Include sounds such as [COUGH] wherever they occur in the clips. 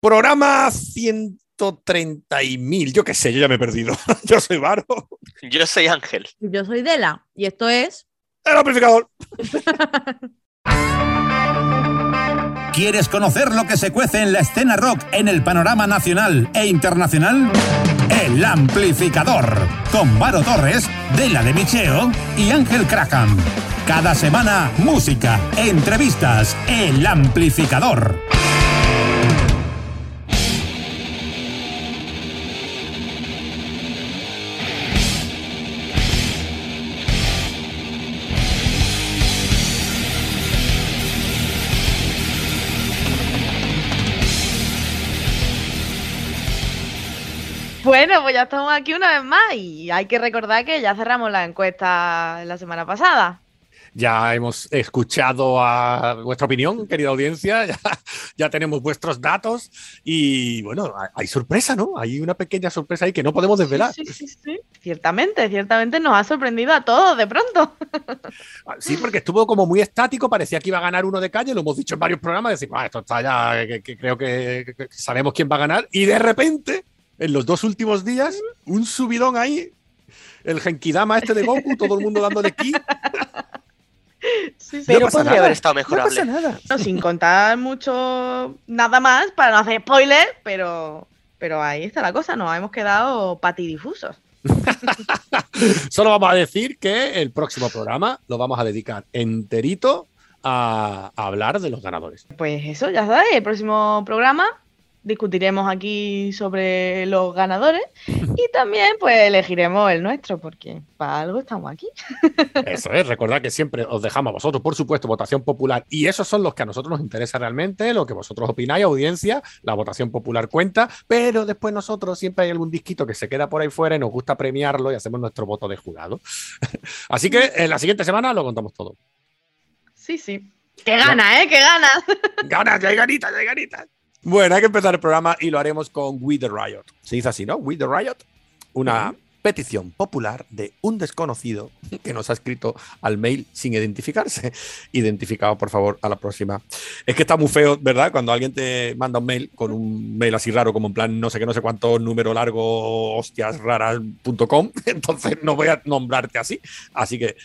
Programa 130 y mil. Yo qué sé, yo ya me he perdido. [LAUGHS] yo soy Varo. Yo soy Ángel. Yo soy Dela y esto es. El amplificador. [LAUGHS] ¿Quieres conocer lo que se cuece en la escena rock en el panorama nacional e internacional? El Amplificador, con Varo Torres, Dela de Micheo y Ángel Crackham. Cada semana, música, entrevistas, El Amplificador. Bueno, pues ya estamos aquí una vez más y hay que recordar que ya cerramos la encuesta la semana pasada. Ya hemos escuchado a vuestra opinión, querida audiencia, [LAUGHS] ya, ya tenemos vuestros datos y bueno, hay, sorpresa, ¿no? Hay una pequeña sorpresa ahí que no podemos desvelar. Sí, sí, sí, sí. Ciertamente, ciertamente nos ha sorprendido a todos de pronto. Sí, porque estuvo como muy estático, parecía que iba a ganar uno de calle, lo hemos dicho en varios programas, decir, "Ah, esto está ya, que, que creo que, que sabemos quién va a ganar, y de repente, en los dos últimos días, un subidón ahí, el Genkidama este de Goku, todo el mundo dándole ki. Sí, sí. Pero pasa podría nada, haber estado No mejorable. pasa nada. No, sin contar mucho nada más para no hacer spoiler, pero, pero ahí está la cosa, nos hemos quedado patidifusos. [LAUGHS] Solo vamos a decir que el próximo programa lo vamos a dedicar enterito a, a hablar de los ganadores. Pues eso, ya sabéis, el próximo programa discutiremos aquí sobre los ganadores y también pues elegiremos el nuestro, porque para algo estamos aquí. [LAUGHS] Eso es, recordad que siempre os dejamos a vosotros, por supuesto, votación popular. Y esos son los que a nosotros nos interesa realmente, lo que vosotros opináis, audiencia. La votación popular cuenta, pero después nosotros siempre hay algún disquito que se queda por ahí fuera y nos gusta premiarlo y hacemos nuestro voto de jurado. [LAUGHS] Así que en la siguiente semana lo contamos todo. Sí, sí. Que gana, ¿eh? Que gana. Ganas, ya hay ganitas, ya hay ganitas. Bueno, hay que empezar el programa y lo haremos con We the Riot. Se dice así, ¿no? We the Riot. Una petición popular de un desconocido que nos ha escrito al mail sin identificarse. [LAUGHS] Identificado, por favor, a la próxima. Es que está muy feo, ¿verdad? Cuando alguien te manda un mail con un mail así raro, como en plan no sé qué, no sé cuánto número largo, hostias raras.com. [LAUGHS] Entonces no voy a nombrarte así. Así que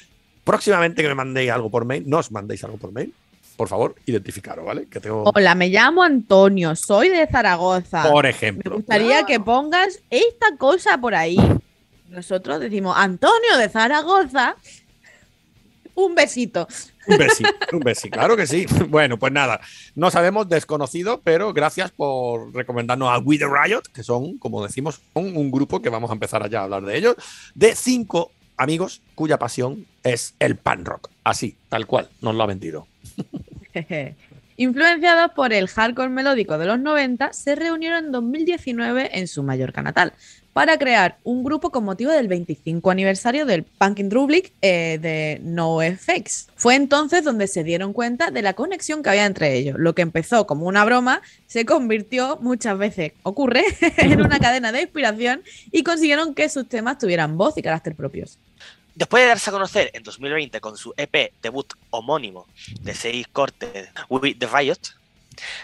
próximamente que me mandéis algo por mail, no os mandéis algo por mail. Por favor, identificaros, ¿vale? Que tengo. Hola, me llamo Antonio, soy de Zaragoza. Por Me ejemplo. gustaría que pongas esta cosa por ahí. Nosotros decimos Antonio de Zaragoza. Un besito. Un besi, un besi, claro que sí. [LAUGHS] Bueno, pues nada, no sabemos desconocido, pero gracias por recomendarnos a We the Riot, que son, como decimos, un, un grupo que vamos a empezar ya a hablar de ellos, de cinco amigos cuya pasión es el pan rock. Así, tal cual, nos lo ha vendido. [LAUGHS] Influenciados por el hardcore melódico de los 90, se reunieron en 2019 en su Mallorca natal para crear un grupo con motivo del 25 aniversario del Punk in Republic eh, de NoFX. Fue entonces donde se dieron cuenta de la conexión que había entre ellos. Lo que empezó como una broma se convirtió, muchas veces ocurre, [LAUGHS] en una [LAUGHS] cadena de inspiración y consiguieron que sus temas tuvieran voz y carácter propios. Después de darse a conocer en 2020 con su EP debut homónimo de seis cortes We the Riot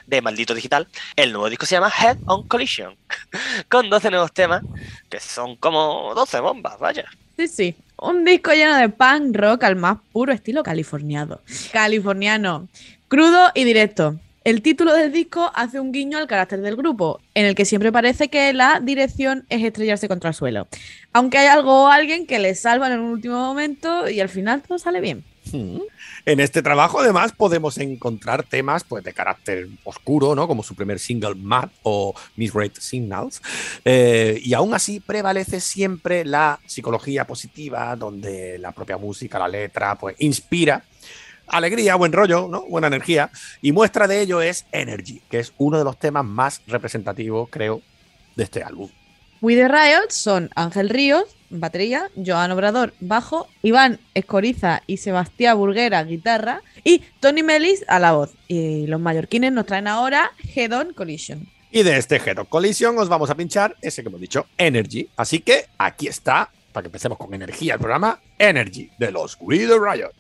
de Maldito Digital, el nuevo disco se llama Head on Collision, [LAUGHS] con 12 nuevos temas que son como 12 bombas, vaya. Sí, sí. Un disco lleno de punk rock al más puro estilo californiano. Californiano. Crudo y directo. El título del disco hace un guiño al carácter del grupo, en el que siempre parece que la dirección es estrellarse contra el suelo. Aunque hay algo o alguien que le salva en un último momento y al final todo sale bien. Hmm. En este trabajo, además, podemos encontrar temas pues, de carácter oscuro, ¿no? Como su primer single, Mad o Misread Signals. Eh, y aún así prevalece siempre la psicología positiva, donde la propia música, la letra, pues inspira alegría, buen rollo, ¿no? buena energía. Y muestra de ello es Energy, que es uno de los temas más representativos, creo, de este álbum. We the Riot son Ángel Ríos, batería, Joan Obrador, bajo, Iván Escoriza y Sebastián Burguera, guitarra, y Tony Melis a la voz. Y los mallorquines nos traen ahora Head On Collision. Y de este Head of Collision os vamos a pinchar ese que hemos dicho, Energy. Así que aquí está, para que empecemos con energía el programa, Energy, de los We the Riot.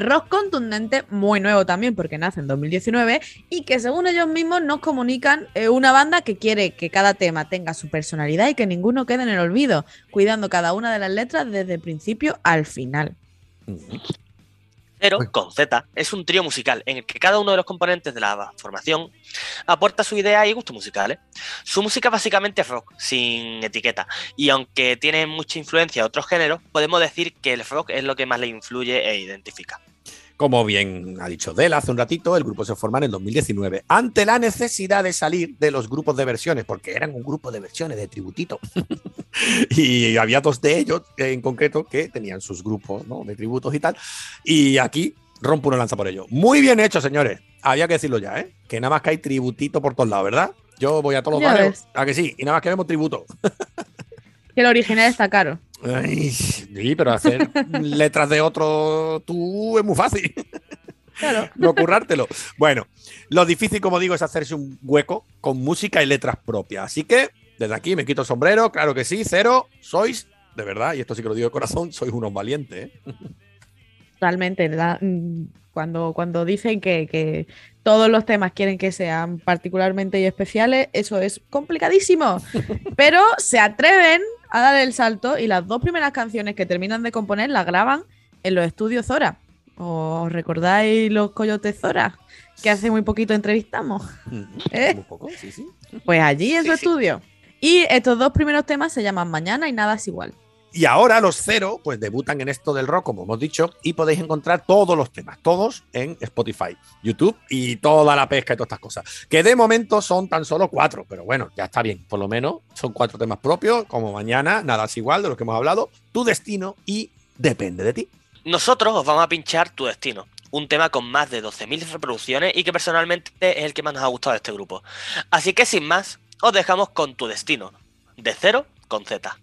Rock contundente, muy nuevo también porque nace en 2019 y que según ellos mismos nos comunican eh, una banda que quiere que cada tema tenga su personalidad y que ninguno quede en el olvido, cuidando cada una de las letras desde el principio al final. Pero Uy. con Z es un trío musical en el que cada uno de los componentes de la formación aporta su idea y gustos musicales. Su música básicamente es rock, sin etiqueta, y aunque tiene mucha influencia de otros géneros, podemos decir que el rock es lo que más le influye e identifica. Como bien ha dicho Del hace un ratito, el grupo se forma en el 2019 ante la necesidad de salir de los grupos de versiones, porque eran un grupo de versiones de tributito. [LAUGHS] y había dos de ellos en concreto que tenían sus grupos ¿no? de tributos y tal. Y aquí rompo una lanza por ello. Muy bien hecho, señores. Había que decirlo ya, ¿eh? Que nada más que hay tributito por todos lados, ¿verdad? Yo voy a todos los ves. A que sí, y nada más que vemos tributo. [LAUGHS] Que el original está caro. Ay, sí, pero hacer letras de otro tú es muy fácil. Claro. no currártelo. Bueno, lo difícil, como digo, es hacerse un hueco con música y letras propias. Así que desde aquí me quito el sombrero, claro que sí, cero, sois, de verdad, y esto sí que lo digo de corazón, sois unos valientes. ¿eh? Realmente, la- mm, cuando, cuando dicen que, que todos los temas quieren que sean particularmente y especiales, eso es complicadísimo. [LAUGHS] Pero se atreven a dar el salto y las dos primeras canciones que terminan de componer las graban en los estudios Zora. ¿Os recordáis los Coyotes Zora? Que hace muy poquito entrevistamos. ¿Eh? Muy poco, sí, sí. Pues allí en Sí, su sí. estudio. Y estos dos primeros temas se llaman Mañana y Nada es igual. Y ahora los cero, pues debutan en esto del rock, como hemos dicho, y podéis encontrar todos los temas, todos en Spotify, YouTube y toda la pesca y todas estas cosas. Que de momento son tan solo cuatro, pero bueno, ya está bien. Por lo menos son cuatro temas propios, como mañana, nada es igual de los que hemos hablado, tu destino y depende de ti. Nosotros os vamos a pinchar Tu Destino, un tema con más de 12.000 reproducciones y que personalmente es el que más nos ha gustado de este grupo. Así que sin más, os dejamos con Tu Destino, de cero con Z.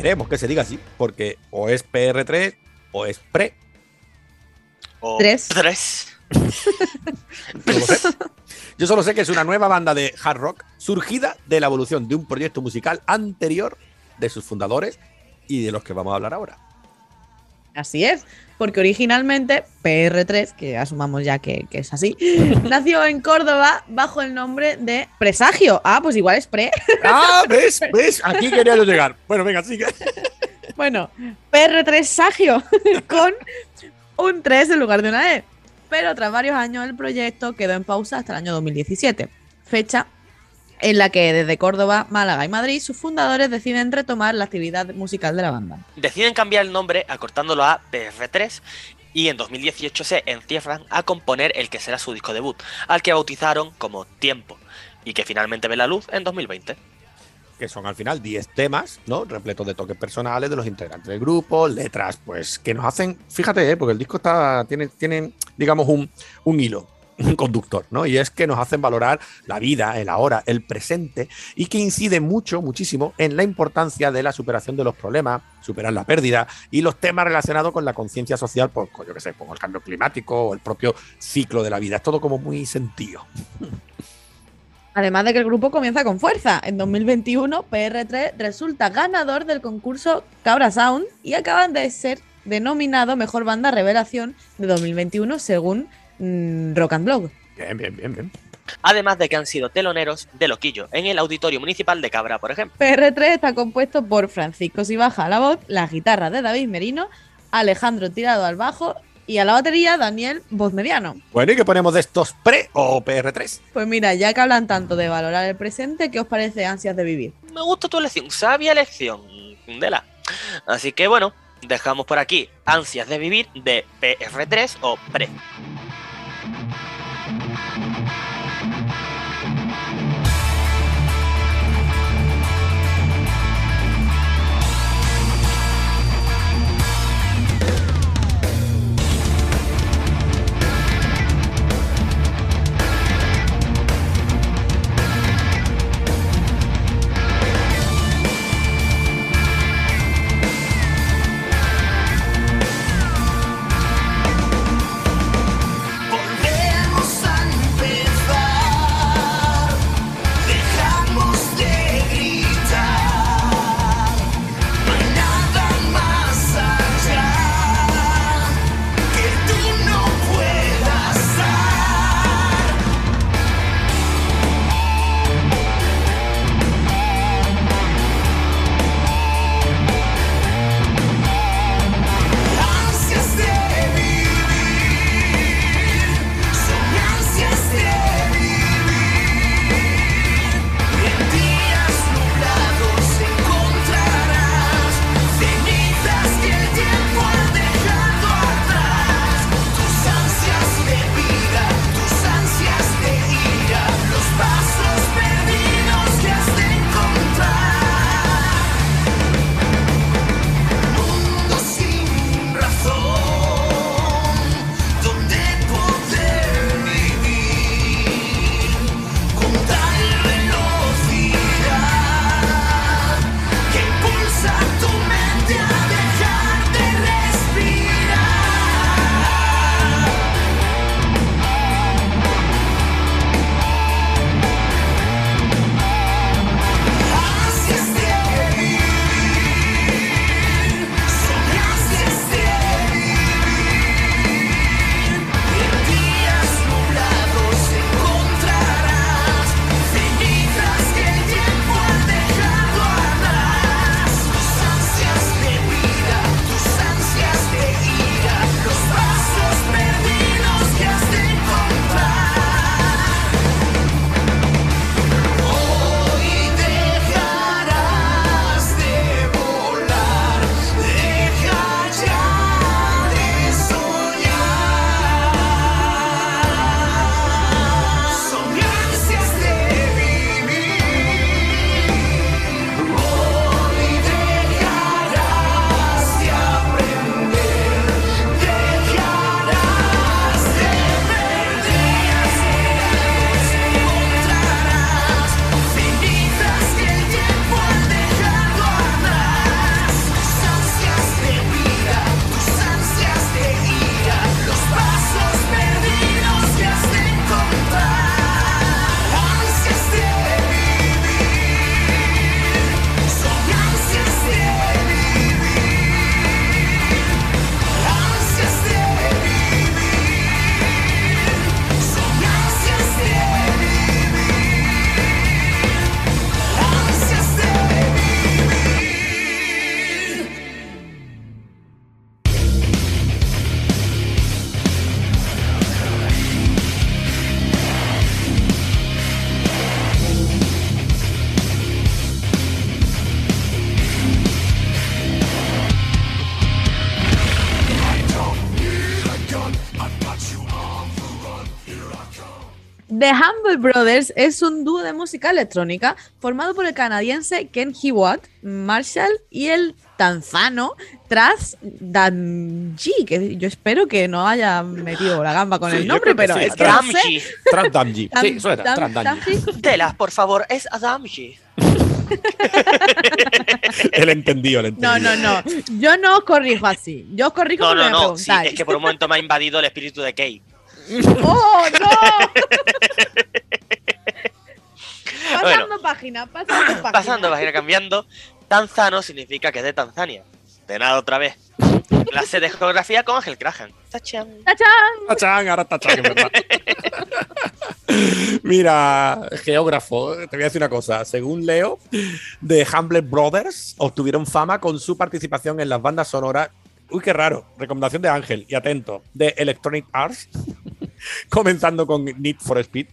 Esperemos que se diga así, porque o es PR3 o es pre. O Tres. Tres. [LAUGHS] No. Yo solo sé que es una nueva banda de hard rock surgida de la evolución de un proyecto musical anterior de sus fundadores y de los que vamos a hablar ahora. Así es, porque originalmente PR3, que asumamos ya que, que es así, [LAUGHS] nació en Córdoba bajo el nombre de Presagio. Ah, pues igual es pre. Ah, [LAUGHS] ¿ves? ¿Ves? Aquí quería yo llegar. Bueno, venga, sigue. Bueno, PR3 Sagio, [LAUGHS] con un 3 en lugar de una E. Pero tras varios años el proyecto quedó en pausa hasta el año 2017, fecha en la que desde Córdoba, Málaga y Madrid sus fundadores deciden retomar la actividad musical de la banda. Deciden cambiar el nombre acortándolo a PR3 y en 2018 se encierran a componer el que será su disco debut, al que bautizaron como Tiempo y que finalmente ve la luz en 2020. que son al final 10 temas, ¿no? Repletos de toques personales de los integrantes del grupo, letras, pues, que nos hacen, fíjate, ¿eh? porque el disco está, tiene, tiene digamos, un, un hilo, [LAUGHS] conductor, ¿no? Y es que nos hacen valorar la vida, el ahora, el presente, y que incide mucho, muchísimo, en la importancia de la superación de los problemas, superar la pérdida, y los temas relacionados con la conciencia social, pues, con, yo qué sé, con el cambio climático o el propio ciclo de la vida. Es todo como muy sentido. [LAUGHS] Además de que el grupo comienza con fuerza. En 2021, PR3 resulta ganador del concurso Cabra Sound y acaban de ser denominado Mejor Banda Revelación de 2021 según mm, Rock and Blog. Bien, bien, bien, bien. Además de que han sido teloneros de Loquillo en el Auditorio Municipal de Cabra, por ejemplo. PR3 está compuesto por Francisco Sibaja a la voz, la guitarra de David Merino, Alejandro Tirado al bajo y a la batería Daniel Voz Mediano. Bueno, ¿y qué ponemos de estos pre o PR3? Pues mira, ya que hablan tanto de valorar el presente, ¿qué os parece ansias de vivir? Me gusta tu elección, sabia elección, Dela. Así que bueno, dejamos por aquí Ansias de Vivir de PR3 o Pre. Brothers es un dúo de música electrónica formado por el canadiense Ken Hiwatt, Marshall y el tanzano Tras Danji, que yo espero que no haya metido la gamba con Sí, el nombre, pero sí, es que no sé. Damji. Damji. Dam- Sí, suena, Dam- Trans Damji. Damji. Telas, por favor, es Adamji. El [LAUGHS] entendido, el entendido. No, no, no. Yo no os corrijo así. Yo os corrijo No, porque no, me no. Sí, preguntáis. es que por un momento me ha invadido el espíritu de Kay. [LAUGHS] ¡Oh, no! [LAUGHS] pasando Bueno. página, pasando [CLEARS THROAT] página. Pasando, página cambiando. Tanzano significa que es de Tanzania. De nada otra vez. Clase de geografía con Ángel Krahan. Tachán. ¡Tachán! Tachán, ahora tachán, verdad. [LAUGHS] Mira, geógrafo, te voy a decir una cosa. Según leo, The Humble Brothers obtuvieron fama con su participación en las bandas sonoras. Uy, qué raro. Recomendación de Ángel, y atento, de Electronic Arts, [LAUGHS] comenzando con Need for Speed,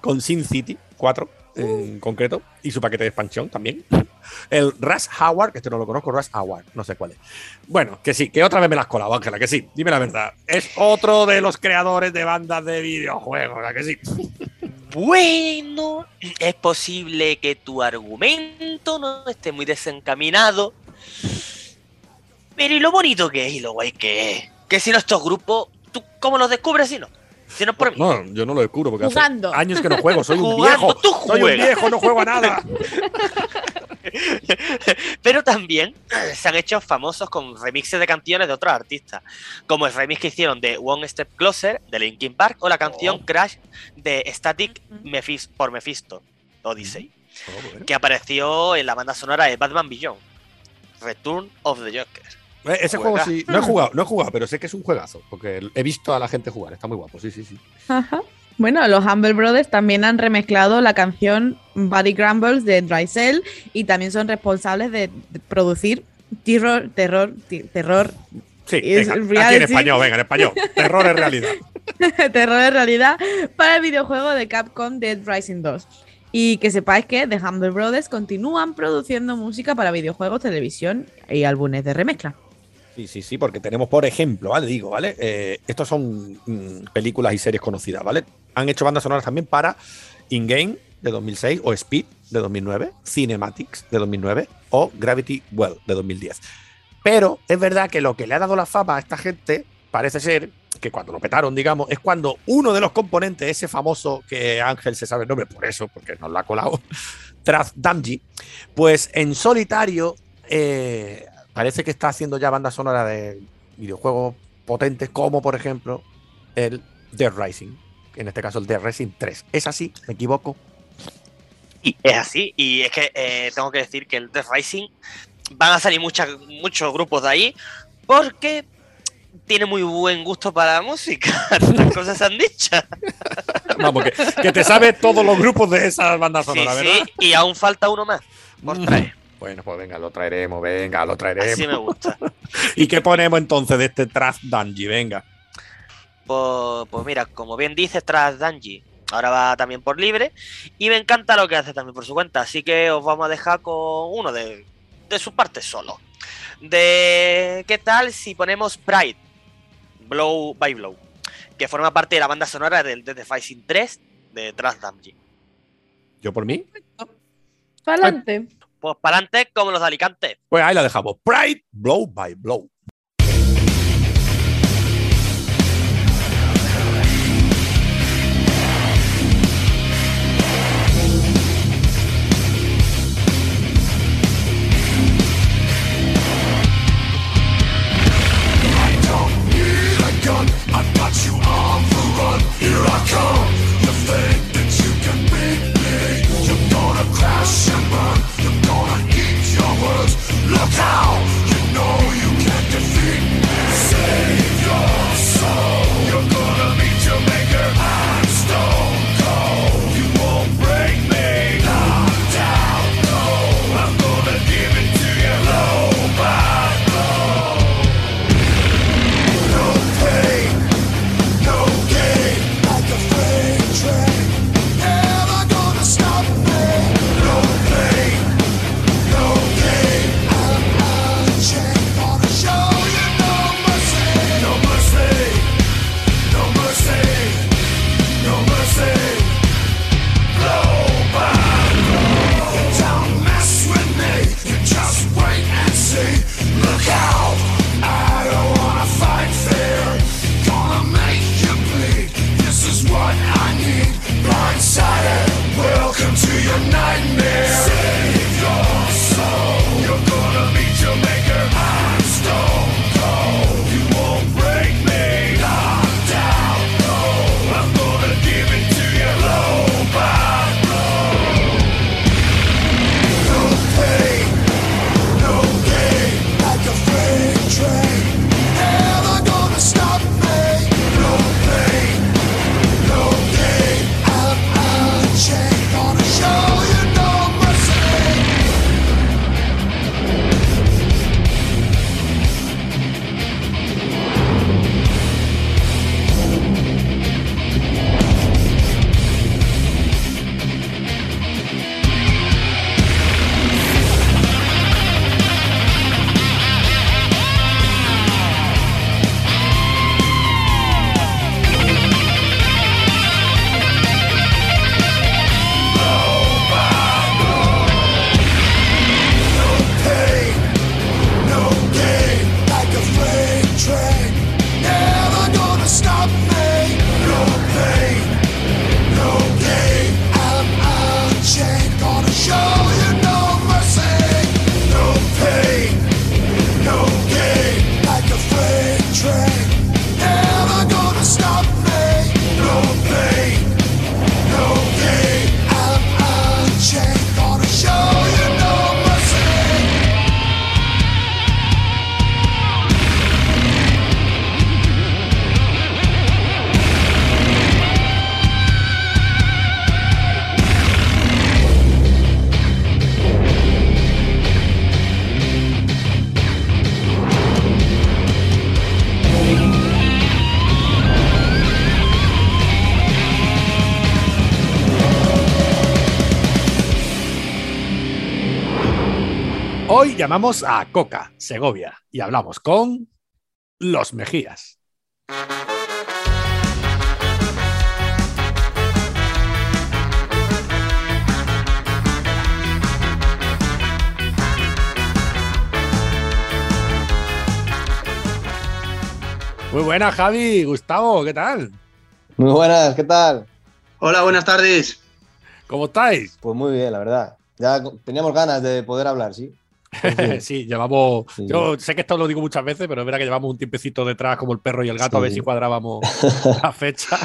con Sin City 4 en concreto, y su paquete de expansión también. [LAUGHS] El Rush Howard, que este no lo conozco, Rush Howard, no sé cuál es. Bueno, que sí, que otra vez me las colado, Ángela, que sí, dime la verdad. Es otro de los creadores de bandas de videojuegos, ¿a que sí? [LAUGHS] Bueno, es posible que tu argumento no esté muy desencaminado. Pero y lo bonito que es y lo guay que es. Que si no estos grupos, ¿tú cómo los descubres si no? Si no es por mí. No, yo no lo descubro porque Jugando. hace años que no juego, soy un viejo. tú Soy un viejo, no juego a nada. [LAUGHS] Pero también se han hecho famosos con remixes de canciones de otros artistas, como el remix que hicieron de One Step Closer de Linkin Park o la canción Oh. Crash de Static Mephis- por Mephisto Odyssey, Oh, bueno. que apareció en la banda sonora de Batman Beyond, Return of the Joker. Eh, Ese juego sí, no he jugado, no he jugado, pero sé que es un juegazo, porque he visto a la gente jugar, está muy guapo, sí, sí, sí. Ajá. Bueno, los Humble Brothers también han remezclado la canción Body Grumbles de Dry Cell y también son responsables de, producir terror, terror, terror, Sí, Es venga, aquí en español, venga, en español. Terror es realidad. [LAUGHS] terror de realidad para el videojuego de Capcom Dead Rising 2. Y que sepáis que The Humble Brothers continúan produciendo música para videojuegos, televisión y álbumes de remezcla. Sí, sí, sí, porque tenemos, por ejemplo, ¿vale? Digo, ¿vale? Eh, estos son mm, películas y series conocidas, ¿vale? Han hecho bandas sonoras también para In-Game de 2006 o Speed de 2009, Cinematics de 2009 o Gravity Well de 2010. Pero es verdad que lo que le ha dado la fama a esta gente parece ser que cuando lo petaron, digamos, es cuando uno de los componentes, ese famoso que Ángel se sabe el nombre por eso, porque nos lo ha colado, [LAUGHS] Traz Damji, pues en solitario eh, parece que está haciendo ya banda sonora de videojuegos potentes, como por ejemplo el Dead Rising, en este caso el Dead Rising 3. ¿Es así? ¿Me equivoco? Y es así, y es que eh, tengo que decir que el Death Rising van a salir muchas, muchos grupos de ahí porque tiene muy buen gusto para la música. [LAUGHS] Las cosas se han dicho. Vamos, que, que te sabes todos los grupos de esas bandas Sí, sonoras, sí, ¿verdad? y aún falta uno más por traer. Bueno, pues venga, lo traeremos, venga, lo traeremos. Así me gusta. [LAUGHS] ¿Y qué ponemos entonces de este Traz Danji? Venga. Pues, pues mira, como bien dices, tras Danji, ahora va también por libre. Y me encanta lo que hace también por su cuenta. Así que os vamos a dejar con uno de, de su parte solo. De qué tal si ponemos Pride, Blow by Blow, que forma parte de la banda sonora del Death Rising 3 de Tras Danji. ¿Yo por mí? Adelante. Pues para adelante, como los de Alicante. Pues ahí la dejamos. Pride, blow by blow. look! Llamamos a Coca, Segovia, y hablamos con los Mejías. Muy buenas, Javi, Gustavo, ¿qué tal? Muy buenas, ¿qué tal? Hola, buenas tardes. ¿Cómo estáis? Pues muy bien, la verdad. Ya teníamos ganas de poder hablar, sí. [LAUGHS] sí, llevamos. Sí. Yo sé que esto lo digo muchas veces, pero es verdad que llevamos un tiempecito detrás, como el perro y el gato, a ver si cuadrábamos [LAUGHS] la fecha.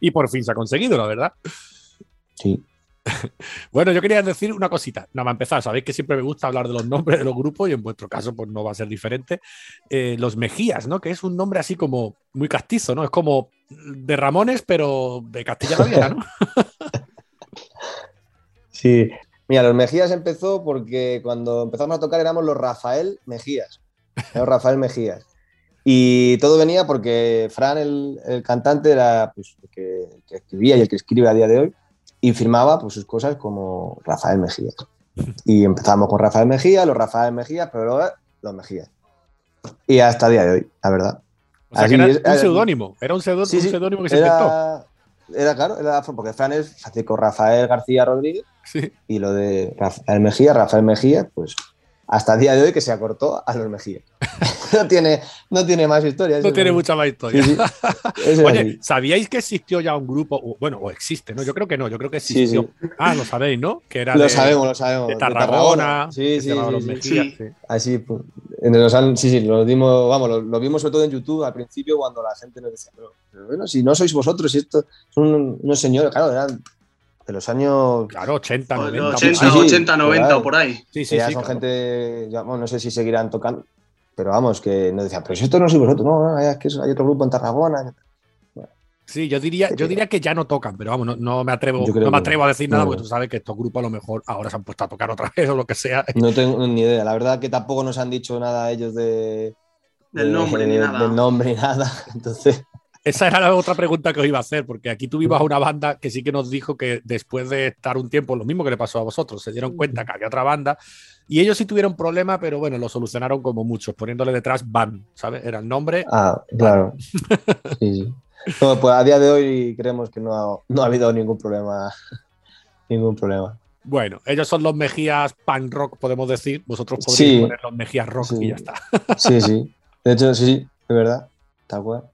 y por fin se ha conseguido, la verdad. Sí. Bueno, yo quería decir una cosita. Nada más empezar, sabéis que siempre me gusta hablar de los nombres de los grupos y en vuestro caso, pues no va a ser diferente. Eh, los Mejías, ¿no? Que es un nombre así como muy castizo, ¿no? Es como de Ramones, pero de Castilla-La Vieja, ¿no? [LAUGHS] Sí. Mira, los Mejías empezó porque cuando empezamos a tocar éramos los Rafael Mejías. Los Rafael Mejías. Y todo venía porque Fran, el, el cantante, era pues, el, que, el que escribía y el que escribe a día de hoy. Y firmaba pues, sus cosas como Rafael Mejías. Y empezamos con Rafael Mejía, los Rafael Mejías, pero luego los Mejías. Y hasta el día de hoy, la verdad. O sea, que Así era es, un seudónimo. Era un pseudo- Sí, sí, seudónimo que se inventó. Era, claro, era porque Fran es Francisco Rafael García Rodríguez Sí. y lo de Rafael Mejía, Rafael Mejía, pues hasta el día de hoy que se acortó a los Mejía. [LAUGHS] no, tiene, no tiene más historia. No tiene mucha más historia. Sí, sí. [LAUGHS] Oye, así. ¿sabíais que existió ya un grupo? Bueno, o existe, ¿no? Yo creo que no, yo creo que existió. sí. Ah, lo sabéis, ¿no? Que era Lo de, sabemos, lo sabemos. de de Tarragona. Sí, sí, sí, Los sí. Mejías, Sí. sí. Así, pues, los sí, sí, lo dimos, vamos, lo, lo vimos sobre todo en YouTube al principio cuando la gente nos decía, pero, pero bueno, si no sois vosotros, si esto son unos señores, claro, eran de los años Claro, 80, O 90. de por 80, ahí. sí, 80, 90 claro. o por ahí. Sí, sí, ya sí, son claro. gente, ya, bueno, no sé si seguirán tocando, pero vamos, que nos decían, pero si esto no sois vosotros, no, no, es que hay otro grupo en Tarragona. Sí, yo diría, yo diría que ya no tocan, pero vamos, no, no me atrevo, no me atrevo a decir nada no. porque tú sabes que estos grupos a lo mejor ahora se han puesto a tocar otra vez o lo que sea. No tengo ni idea, la verdad que tampoco nos han dicho nada ellos de, Del de- nombre ni de- nada. Del nombre ni nada, [LAUGHS] entonces, Esa era la otra pregunta que os iba a hacer, porque aquí tuvimos a una banda que sí que nos dijo que después de estar un tiempo, lo mismo que le pasó a vosotros, se dieron cuenta que había otra banda y ellos sí tuvieron problema, pero bueno, lo solucionaron como muchos, poniéndole detrás Van, ¿sabes? Era el nombre. ah, claro. Sí, sí. No, pues a día de hoy creemos que no ha, no ha habido ningún problema, ningún problema. Bueno, ellos son los Mejías Punk Rock, podemos decir. Vosotros podríais Sí. poner los Mejías Rock Sí. y ya está. Sí, sí, de hecho, sí, sí, de verdad, tal cual.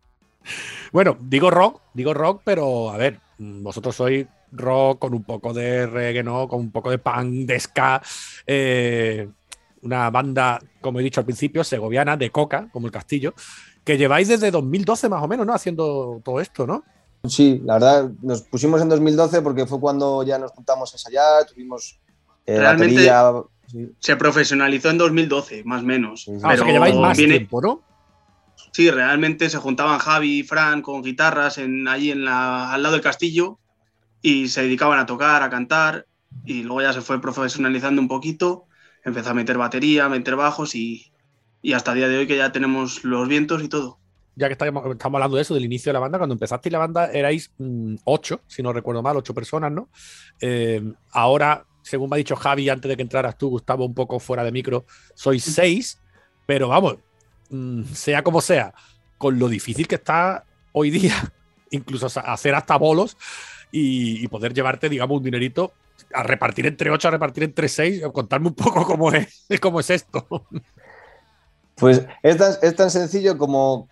Bueno, digo rock, digo rock, pero a ver, vosotros sois rock con un poco de reggae, ¿no? Con un poco de punk, de ska. eh, una banda, como he dicho al principio, segoviana, de coca, como el castillo, que lleváis desde 2012 más o menos, ¿no? Haciendo todo esto, ¿no? Sí, la verdad, nos pusimos en 2012 porque fue cuando ya nos juntamos a ensayar, tuvimos eh, Realmente- batería. sí, Se profesionalizó en 2012, más o menos. Sí, sí. Ah, o sea, Pero que lleváis más viene- tiempo, ¿no? Sí, realmente se juntaban Javi y Fran con guitarras en, allí en la, al lado del castillo y se dedicaban a tocar, a cantar y luego ya se fue profesionalizando un poquito, empezó a meter batería, a meter bajos y, y hasta el día de hoy que ya tenemos los vientos y todo. Ya que estamos, estamos hablando de eso, del inicio de la banda, cuando empezasteis la banda erais mm, ocho, si no recuerdo mal, ocho personas, ¿no? Eh, ahora, según me ha dicho Javi antes de que entraras tú, Gustavo, un poco fuera de micro, sois seis, pero vamos, sea como sea, con lo difícil que está hoy día, [LAUGHS] incluso hacer hasta bolos y, y poder llevarte, digamos, un dinerito a repartir entre ocho, a repartir entre seis, contarme un poco [LAUGHS] cómo es, cómo es esto. Pues es tan, es tan sencillo como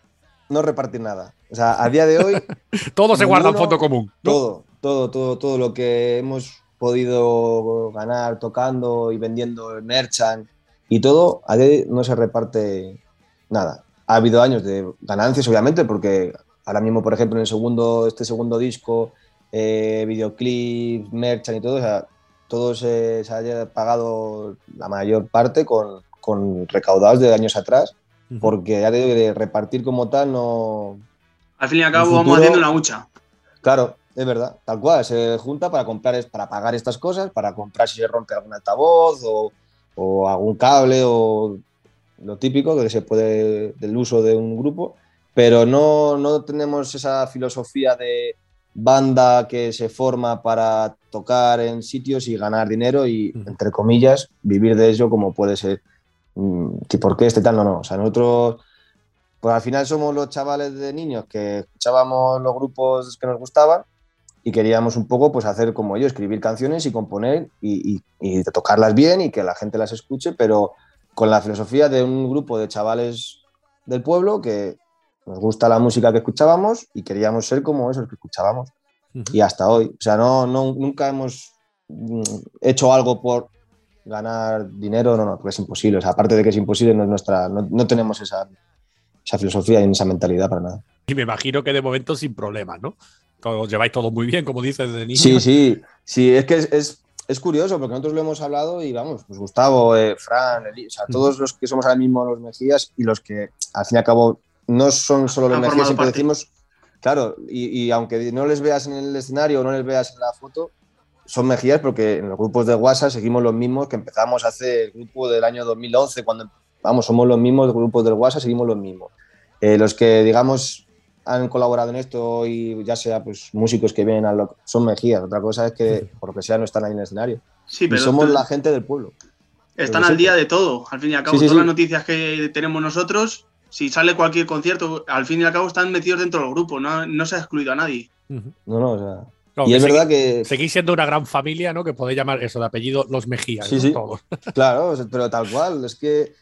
no repartir nada. O sea, a día de hoy, [LAUGHS] Todo se guarda en fondo común. ¿no? todo, todo, todo, todo lo que hemos podido ganar tocando y vendiendo merchant y todo, a día de hoy no se reparte nada. Ha habido años de ganancias, obviamente, porque ahora mismo, por ejemplo, en el segundo, este segundo disco, eh, videoclip, merchant y todo, o sea, todo se, se haya pagado la mayor parte con, con recaudados de años atrás, porque ya de, de repartir como tal no, Al fin y al cabo vamos haciendo una hucha. Claro, es verdad, tal cual, se junta para comprar, es- para pagar estas cosas, para comprar si se rompe algún altavoz o, o algún cable o lo típico que se puede del uso de un grupo, pero no, no tenemos esa filosofía de banda que se forma para tocar en sitios y ganar dinero y, entre comillas, vivir de ello como puede ser, mm, que por qué este tal, no, no. O sea, nosotros, pues al final somos los chavales de niños que escuchábamos los grupos que nos gustaban y queríamos un poco pues hacer como ellos, escribir canciones y componer y, y- y tocarlas bien y que la gente las escuche, pero con la filosofía de un grupo de chavales del pueblo que nos gusta la música que escuchábamos y queríamos ser como esos que escuchábamos. Ujú. Y hasta hoy. O sea, no, no, nunca hemos mm, hecho algo por ganar dinero, no, no, porque es imposible. O sea, aparte de que es imposible, no, es nuestra, no, no tenemos esa, esa filosofía y esa mentalidad para nada. Y me imagino que de momento sin problemas, ¿no? Os lleváis todo muy bien, como dices, de niños. Sí, sí, sí, es que es, es, es curioso porque nosotros lo hemos hablado y vamos, pues Gustavo, eh, Fran, Eli, o sea, todos los que somos ahora mismo los Mejías y los que al fin y al cabo no son solo los Mejías, siempre parte. decimos, claro, y, y aunque no les veas en el escenario o no les veas en la foto, son Mejías porque en los grupos de WhatsApp seguimos los mismos que empezamos hace el grupo del año 2011, cuando, vamos, somos los mismos grupos del WhatsApp, seguimos los mismos. Eh, los que, digamos, han colaborado en esto y ya sea pues músicos que vienen a lo son Mejías. Otra cosa es que por lo que sea no están ahí en el escenario. Sí, y pero somos tú- la gente del pueblo. están al día de todo. Al fin y al cabo, Sí, sí, todas sí. las noticias que tenemos nosotros, si sale cualquier concierto, al fin y al cabo están metidos dentro del grupo, no, no se ha excluido a nadie. No, no, o sea. Claro, y es verdad que. Seguís siendo una gran familia, ¿no? Que podéis llamar eso de apellido Los Mejías. Sí, ¿no? sí. Todos. Claro, pero tal cual. Es que.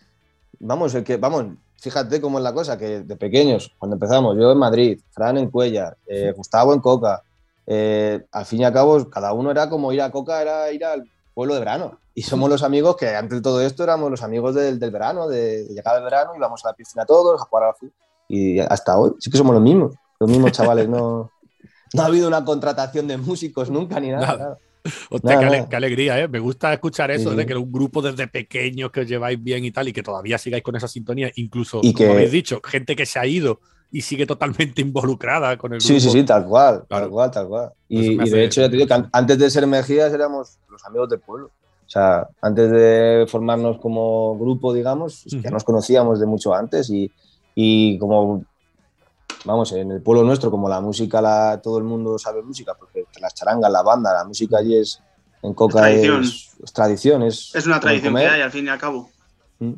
Vamos, el que, vamos, fíjate cómo es la cosa, que de pequeños, cuando empezamos, yo en Madrid, Fran en Cuellar, eh, Gustavo en Coca, eh, al fin y al cabo, cada uno era como ir a Coca, era ir al pueblo de verano. Y somos los amigos que antes de todo esto éramos los amigos del, del verano, de, de llegar al verano, íbamos a la piscina todos, a jugar a la fútbol. Y hasta hoy, sí que somos los mismos, los mismos chavales, no, [LAUGHS] no ha habido una contratación de músicos nunca ni nada. Nada. nada. [LAUGHS] Hostia, qué, ale- qué alegría, ¿eh? Me gusta escuchar eso, Sí, de que un grupo desde pequeños que os lleváis bien y tal, y que todavía sigáis con esa sintonía, incluso, Y como que- habéis dicho, gente que se ha ido y sigue totalmente [LAUGHS] involucrada con el grupo. Sí, sí, sí, tal cual, Claro. tal cual, tal cual. Y, y de hecho, ya te digo que an- antes de ser Mejías éramos los amigos del pueblo. O sea, antes de formarnos como grupo, digamos, es que ya nos conocíamos de mucho antes y, y como, vamos, en el pueblo nuestro, como la música, la, todo el mundo sabe música, porque las charangas, la banda, la música allí es, en Coca tradición. es, es tradición. Es, Es una tradición que hay, al fin y al cabo. Mm.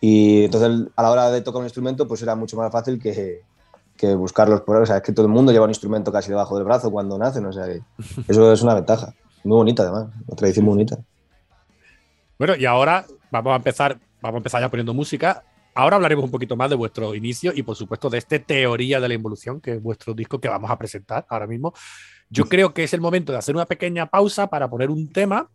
Y entonces a la hora de tocar un instrumento pues era mucho más fácil que, que buscarlos por ahí. O sea, es que todo el mundo lleva un instrumento casi debajo del brazo cuando nacen. O sea, que [LAUGHS] eso es una ventaja. Muy bonita además, una tradición muy bonita. Bueno, y ahora vamos a empezar, vamos a empezar ya poniendo música. Ahora hablaremos un poquito más de vuestro inicio y, por supuesto, de este Teoría de la Involución, que es vuestro disco que vamos a presentar ahora mismo. Yo creo que es el momento de hacer una pequeña pausa para poner un tema.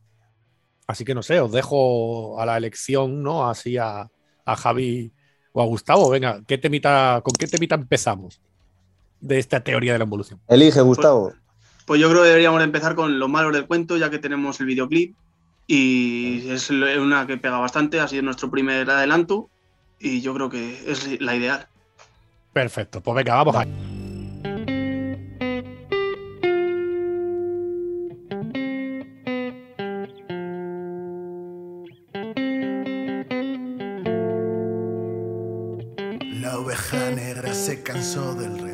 Así que no sé, os dejo a la elección, ¿no? Así a, a Javi o a Gustavo. Venga, ¿qué temita, ¿con qué temita empezamos de esta teoría de la involución? Elige, Gustavo. Pues yo creo que deberíamos de empezar con Los malos del cuento, ya que tenemos el videoclip. Y es una que pega bastante, ha sido nuestro primer adelanto. Y yo creo que es la ideal. Perfecto, pues venga, vamos a. La oveja negra se cansó del redil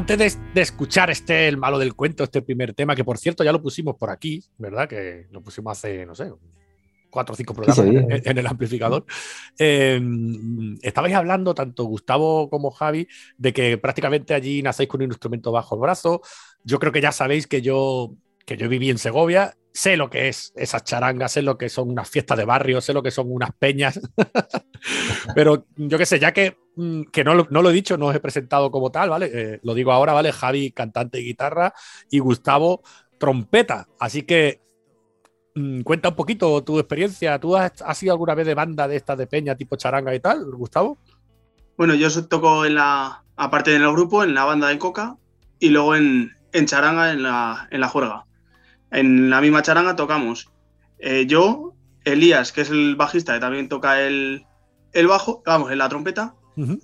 Antes de, de escuchar este, el malo del cuento, este primer tema, que por cierto ya lo pusimos por aquí, ¿verdad? Que lo pusimos hace, no sé, cuatro o cinco programas sí. en, en el amplificador. Eh, estabais hablando, tanto Gustavo como Javi, de que prácticamente allí nacéis con un instrumento bajo el brazo. Yo creo que ya sabéis que yo, que yo viví en Segovia, sé lo que es esas charangas, sé lo que son unas fiestas de barrio, sé lo que son unas peñas. [LAUGHS] Pero yo qué sé, ya que, que no, lo, no lo he dicho, no os he presentado como tal, ¿vale? Eh, lo digo ahora, ¿vale? Javi, cantante y guitarra, y Gustavo, trompeta. Así que mm, cuenta un poquito tu experiencia. ¿Tú has, sido alguna vez de banda de estas de peña tipo charanga y tal, Gustavo? Bueno, yo toco en la, aparte en el grupo, en la banda de Coca y luego en, en charanga en la, en la juerga. En la misma charanga tocamos eh, yo, Elías, que es el bajista, que también toca el, el bajo, vamos, en la trompeta,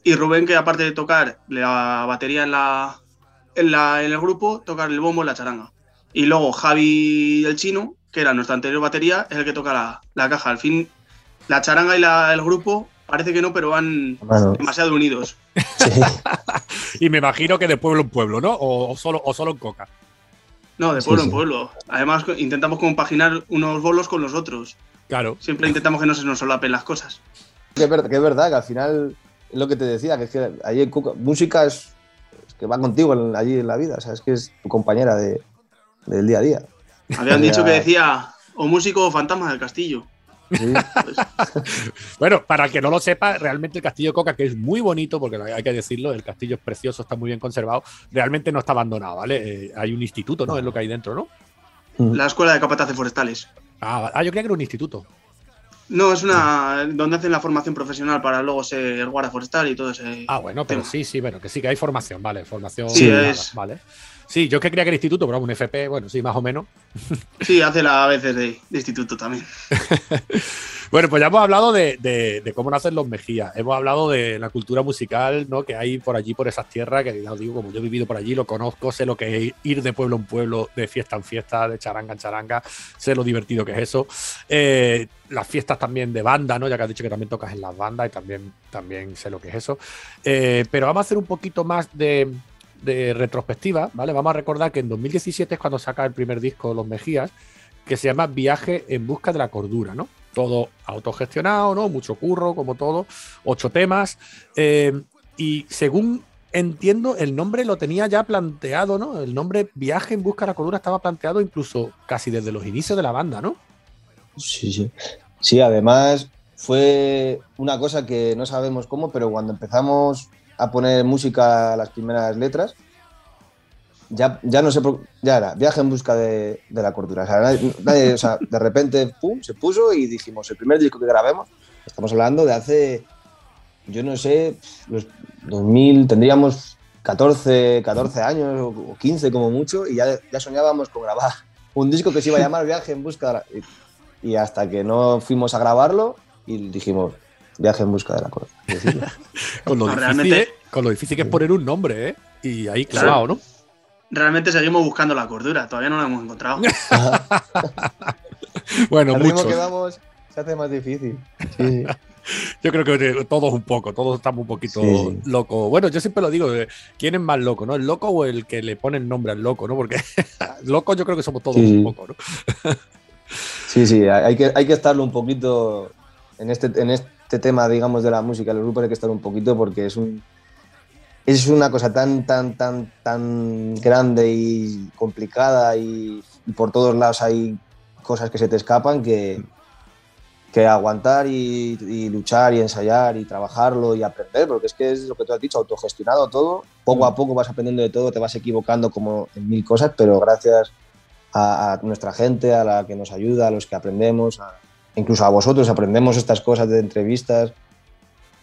Y Rubén, que aparte de tocar la batería en, la, en, la, en el grupo, tocar el bombo en la charanga. Y luego Javi el chino, que era nuestra anterior batería, es el que toca la, la caja. Al fin, la charanga y la- el grupo parece que no, pero van Bueno, demasiado unidos. sí. [LAUGHS] Y me imagino que de pueblo en pueblo, ¿no? O, o solo, o solo en coca. No, de pueblo sí. en pueblo. Además, intentamos compaginar unos bolos con los otros. Claro. Siempre intentamos que no se nos solapen las cosas. Que es, verdad, que es verdad que al final lo que te decía, que es que allí en Cuca, música es, es que va contigo en- allí en la vida, o sea, es que es tu compañera de, del día a día. Habían dicho que decía o músico o fantasma del castillo. Sí. Pues, [LAUGHS] Bueno, para el que no lo sepa, realmente el castillo de Coca, que es muy bonito, porque hay que decirlo, el castillo es precioso, está muy bien conservado, realmente no está abandonado, ¿vale? Eh, hay un instituto, ¿no? Es lo que hay dentro, ¿no? la escuela de capataces forestales. Ah, ah, yo creía que era un instituto. No, es una donde hacen la formación profesional para luego ser guarda forestal y todo ese. Ah, bueno, pero tema. sí, sí, bueno, que sí, que hay formación, vale, formación. Sí, nada, es- Vale. Sí, yo es que creía que era instituto, pero un FP, bueno, sí, más o menos. [LAUGHS] Sí, hace la a veces de, de instituto también. [LAUGHS] Bueno, pues ya hemos hablado de, de- de cómo nacen los Mejías. Hemos hablado de la cultura musical ¿no? que hay por allí, por esas tierras, que ya os digo, como yo he vivido por allí, lo conozco, sé lo que es ir de pueblo en pueblo, de fiesta en fiesta, de charanga en charanga, sé lo divertido que es eso. Eh, las fiestas también de banda, ¿no? Ya que has dicho que también tocas en las bandas y también, también sé lo que es eso. Eh, pero vamos a hacer un poquito más de, de retrospectiva, ¿vale? Vamos a recordar que en 2017 es cuando saca el primer disco Los Mejías, que se llama Viaje en busca de la cordura, ¿no? Todo autogestionado, ¿no? Mucho curro, como todo, ocho temas. eh, y según entiendo, el nombre lo tenía ya planteado, ¿no? El nombre Viaje en busca de la cordura estaba planteado incluso casi desde los inicios de la banda, ¿no? Sí, sí. Sí, además fue una cosa que no sabemos cómo, pero cuando empezamos a poner música a las primeras letras, ya, ya no sé, ya era viaje en busca de, de la cordura. O sea, nadie- nadie- o sea, de repente, pum, se puso y dijimos, el primer disco que grabemos, estamos hablando de hace, yo no sé, los 2000, tendríamos 14, 14 años o o 15 como mucho, y ya, ya soñábamos con grabar un disco que se iba a llamar Viaje en busca de la... Y hasta que no fuimos a grabarlo y dijimos, viaje en busca de la decir, [LAUGHS] Con lo, No, difícil, realmente- ¿eh? con lo difícil que es poner un nombre, ¿eh? Y ahí clavado, ¿no? Realmente seguimos buscando la cordura, todavía no la hemos encontrado. [LAUGHS] Bueno, al muchos. que vamos se hace más difícil. Sí. [LAUGHS] Yo creo que todos un poco, todos estamos un poquito Sí. locos. Bueno, yo siempre lo digo, eh, ¿quién es más loco, no? ¿El loco o el que le pone el nombre al loco, no? Porque locos yo creo que somos todos sí. un poco, ¿no? Sí, sí, hay que, hay que estarlo un poquito en este, en este tema, digamos, de la música, los grupos hay que estar un poquito porque es un es una cosa tan, tan, tan, tan grande y complicada y, y por todos lados hay cosas que se te escapan que, que aguantar y, y luchar y ensayar y trabajarlo y aprender, porque es que es lo que tú has dicho, autogestionado todo, poco a poco vas aprendiendo de todo, te vas equivocando como en mil cosas, pero gracias a, a nuestra gente, a la que nos ayuda, a los que aprendemos, a- incluso a vosotros aprendemos estas cosas de entrevistas.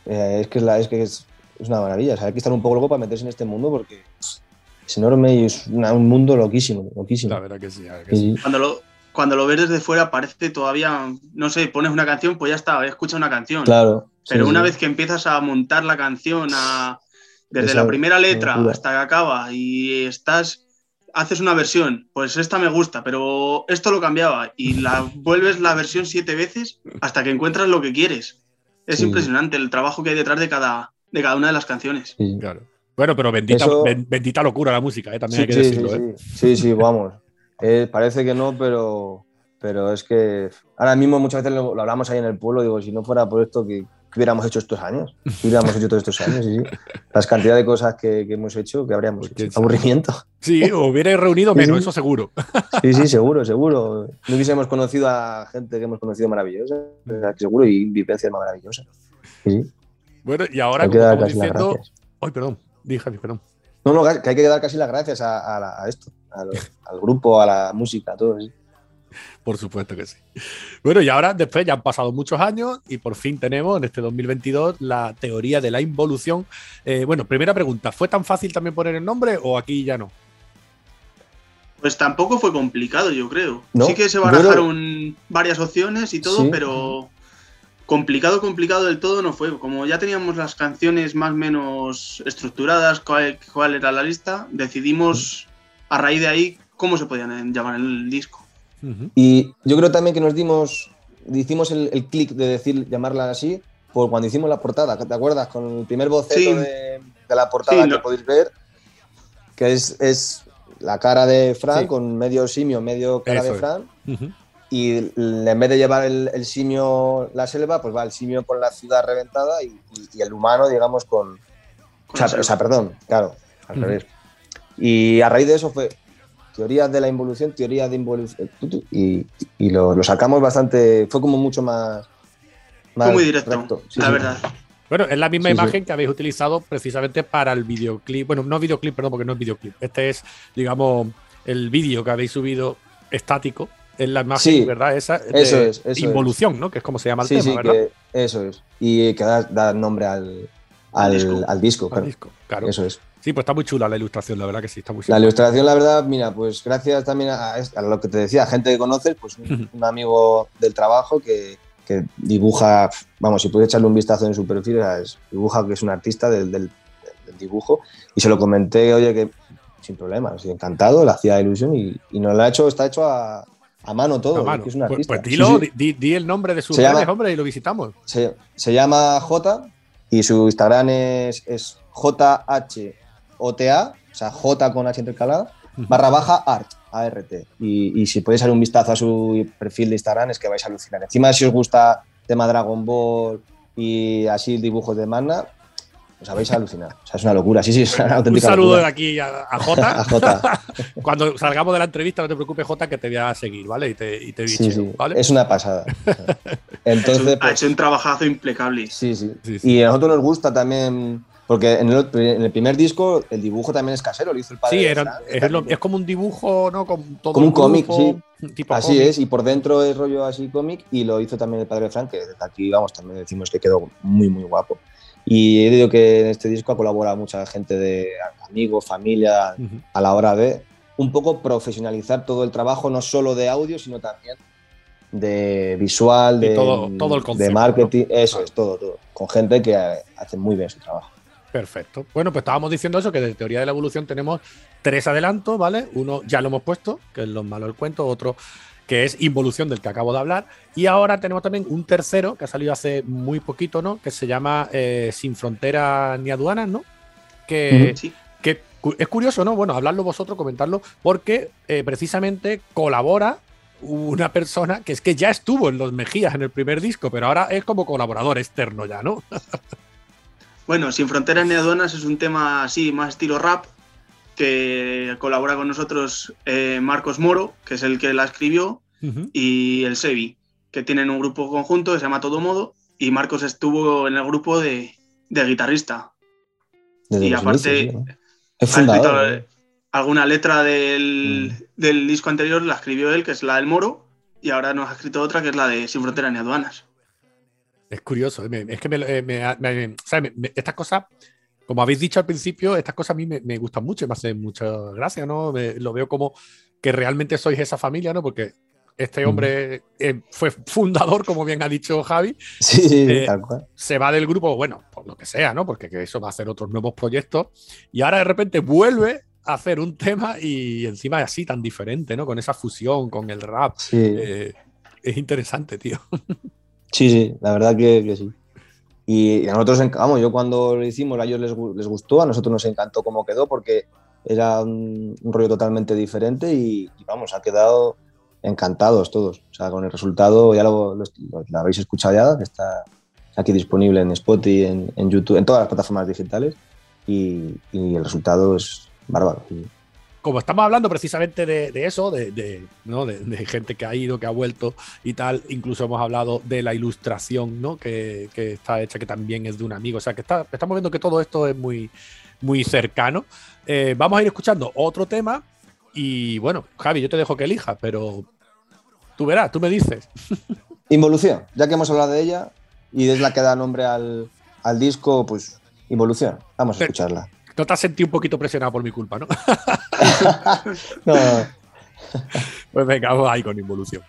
Eh, es que, es, la- es, que es, es una maravilla. O sea, hay que estar un poco loco para meterse en este mundo porque es enorme y es una- un mundo loquísimo. loquísimo. La verdad que sí. la verdad que sí. Cuando lo, cuando lo ves desde fuera parece todavía, no sé, pones una canción, pues ya está, escucha una canción. Claro. Pero sí, una sí. vez que empiezas a montar la canción a- desde Esa la primera letra hasta que acaba y estás haces una versión, pues esta me gusta, pero esto lo cambiaba y la vuelves la versión siete veces hasta que encuentras lo que quieres. Es Sí. impresionante el trabajo que hay detrás de cada, de cada una de las canciones. Sí, sí. Claro. Bueno, pero bendita, Eso- ben- bendita locura la música, ¿eh? también hay que Sí, sí, decirlo. sí, ¿eh? sí. Sí, sí, vamos. Eh, parece que no, pero, pero es que ahora mismo muchas veces lo, lo hablamos ahí en el pueblo, digo, si no fuera por esto, ¿qué, qué hubiéramos hecho estos años? ¿Qué hubiéramos hecho todos estos años? Sí, sí. Las cantidades de cosas que, que hemos hecho, que habríamos hecho. Aburrimiento. Sí, hubiera reunido menos, sí. eso seguro. Sí, sí, seguro, seguro. No hubiésemos conocido a gente que hemos conocido maravillosa, seguro, y vivencias maravillosas. Bueno, y ahora, como estamos diciendo. Ay, perdón, di Javi, perdón. No, no, que hay que dar casi las gracias a, a la- a esto, al, al grupo, a la música, a todo. sí. [LAUGHS] Por supuesto que sí. Bueno, y ahora después ya han pasado muchos años y por fin tenemos en este 2022 la teoría de la involución. Eh, bueno, primera pregunta, ¿fue tan fácil también poner el nombre o aquí ya no? Pues tampoco fue complicado, yo creo. No, sí que se barajaron varias opciones y todo, Sí. pero complicado, complicado del todo no fue. Como ya teníamos las canciones más o menos estructuradas, cuál, cuál era la lista, decidimos a raíz de ahí cómo se podían llamar el disco. Ujú. Y yo creo también que nos dimos, hicimos el, el clic de decir, llamarla así, por cuando hicimos la portada, ¿te acuerdas? Con el primer boceto Sí. de, de la portada Sí, que no- podéis ver, que es, es la cara de Fran Sí. con medio simio, medio cara Eso de. Fran, y en vez de llevar el, el simio la selva, pues va el simio con la ciudad reventada y, y- y el humano, digamos, con... O sea, Con o sea, perdón, claro, al revés. Y a raíz de eso fue teorías de la involución, teoría de involución, y, y lo, lo sacamos bastante, fue como mucho más... más Fue muy directo, recto. Sí, la sí. verdad. Bueno, es la misma Sí, sí. imagen que habéis utilizado precisamente para el videoclip. Bueno, no videoclip, perdón, porque no es videoclip. Este es, digamos, el vídeo que habéis subido estático. Es la imagen, Sí, ¿verdad? Esa de eso es, eso involución, ¿no? Que es como se llama el Sí, tema, sí, ¿verdad? que eso es. Y que da, da nombre al, al, disco. al disco, Al disco, claro. Eso es. Sí, pues está muy chula la ilustración, la verdad que sí, está muy La chula. ilustración, la verdad, mira, pues gracias también a, a lo que te decía, gente que conoces, pues un, un amigo del trabajo que, que dibuja, vamos, si puedes echarle un vistazo en su perfil, es- dibuja que es un artista del, del- del dibujo, y se lo comenté, oye, que sin problema, estoy encantado, le hacía ilusión y, y nos lo ha hecho, está hecho a, a mano todo, A mano. es un Pues, artista. pues dilo, sí. Di, di el nombre de sus Se llama- redes, hombre, y lo visitamos. Se, se llama J y su Instagram es, es JHOTA, o sea, J con H intercalada, barra baja art, ART. Y, y si podéis dar un vistazo a su perfil de Instagram es que vais a alucinar. Encima, si os gusta tema Dragon Ball y así dibujos de mana, os vais a alucinar. O sea, es una locura. Sí, sí, es una Un auténtica saludo de aquí a, a Jota. [LAUGHS] A Jota. [LAUGHS] Cuando salgamos de la entrevista, no te preocupes, Jota, que te voy a seguir, ¿vale? Y te, y te Sí, bicheo, sí, ¿vale? es una pasada. [LAUGHS] Entonces, ha pues, hecho un trabajazo impecable. Sí, sí. Sí, sí. Y a nosotros nos gusta también, porque en el, en el primer disco el dibujo también es casero, lo hizo el padre. Sí, de era- es, lo- es como un dibujo, ¿no? Con todo Como un cómic, grupo, tipo Así cómic. es, y por dentro es rollo así cómic, y lo hizo también el padre de Frank, que desde aquí, vamos, también decimos que quedó muy, muy guapo. Y he dicho que en este disco ha colaborado mucha gente de amigos, familia, Ujú. a la hora de un poco profesionalizar todo el trabajo, no solo de audio, sino también de visual, de, todo- todo el de concepto, marketing, eso Claro. es, todo, todo. Con gente que hace muy bien su trabajo. Perfecto. Bueno, pues estábamos diciendo eso, que de teoría de la evolución tenemos tres adelantos, ¿vale? Uno ya lo hemos puesto, que es Los malos del cuento, otro que es Involución, del que acabo de hablar, y ahora tenemos también un tercero que ha salido hace muy poquito, ¿no? Que se llama eh, Sin Fronteras ni Aduanas, ¿no? Que, Sí. que es curioso, ¿no? Bueno, hablarlo vosotros, comentarlo, porque eh, precisamente colabora una persona que es que ya estuvo en Los Mejías en el primer disco, pero ahora es como colaborador externo ya, ¿no? [LAUGHS] Bueno, Sin Fronteras ni Aduanas es un tema así, más estilo rap, que colabora con nosotros eh, Marcos Moro, que es el que la escribió, y el Sebi, que tienen un grupo conjunto que se llama Todo Modo, y Marcos estuvo en el grupo de, de guitarrista. Desde Y aparte, inicios, eh, alguna letra del, Mm. del disco anterior la escribió él, que es la del Moro, y ahora nos ha escrito otra que es la de Sin Fronteras ni Aduanas. Es curioso, eh, es que me, eh, me- me- ¿sabes? Estas cosas, como habéis dicho al principio, estas cosas a mí me, gustan mucho y me hacen mucha gracia, ¿no? Lo veo como que realmente sois esa familia, ¿no? Porque este hombre eh, fue fundador, como bien ha dicho Javi, Sí, sí, eh, tal cual. se va del grupo, bueno, por lo que sea, ¿no? Porque que eso va a hacer otros nuevos proyectos y ahora de repente vuelve a hacer un tema y encima así tan diferente, ¿no? Con esa fusión, con el rap. Sí. Eh, es interesante, tío. [LAUGHS] Sí, sí, la verdad que, que sí. Y a nosotros, vamos, yo cuando lo hicimos, a ellos les, les gustó, a nosotros nos encantó cómo quedó, porque era un, un rollo totalmente diferente y, y, vamos, ha quedado encantados todos. O sea, con el resultado, ya lo, lo- lo- habéis escuchado ya, que está aquí disponible en Spotify, en, en YouTube, en todas las plataformas digitales, y, y el resultado es bárbaro. sí. Como estamos hablando precisamente de, de eso, de, de, ¿no? de, de gente que ha ido, que ha vuelto y tal, incluso hemos hablado de la ilustración ¿no? que, que está hecha, que también es de un amigo. O sea, que está, estamos viendo que todo esto es muy, muy cercano. Eh, vamos a ir escuchando otro tema y bueno, Javi, yo te dejo que elijas, pero tú verás, tú me dices. [LAUGHS] Involución, ya que hemos hablado de ella y es la que da nombre al, al disco, pues Involución. Vamos a escucharla. No te has sentido un poquito presionado por mi culpa, ¿no? [LAUGHS] No. [LAUGHS] Pues venga, vamos ahí con involución.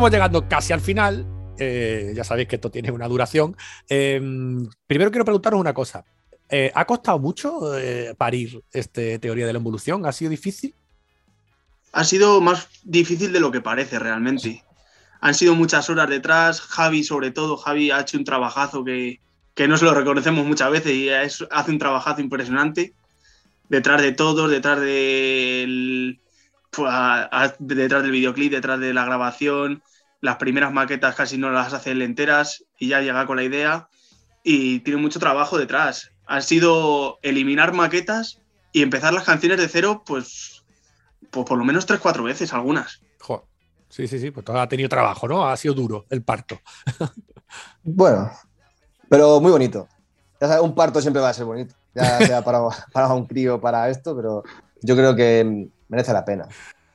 Estamos llegando casi al final. Eh, ya sabéis que esto tiene una duración. Eh, primero quiero preguntaros una cosa. Eh, ¿Ha costado mucho eh, parir este teoría de la evolución? ¿Ha sido difícil? Ha sido más difícil de lo que parece realmente. Han sido muchas horas detrás. Javi, sobre todo, Javi ha hecho un trabajazo que, que no se lo reconocemos muchas veces y es- hace un trabajazo impresionante. Detrás de todos, detrás del, a- a- detrás del videoclip, detrás de la grabación. Las primeras maquetas casi no las hace él enteras y ya llega con la idea. Y tiene mucho trabajo detrás. Ha sido eliminar maquetas y empezar las canciones de cero, pues, pues por lo menos tres, cuatro veces, algunas. Jo, Sí, sí, sí. Pues todo ha tenido trabajo, ¿no? Ha sido duro el parto. [LAUGHS] Bueno, pero muy bonito. Ya sabes, un parto siempre va a ser bonito. Ya sea para, [LAUGHS] para un crío, para esto, pero yo creo que merece la pena.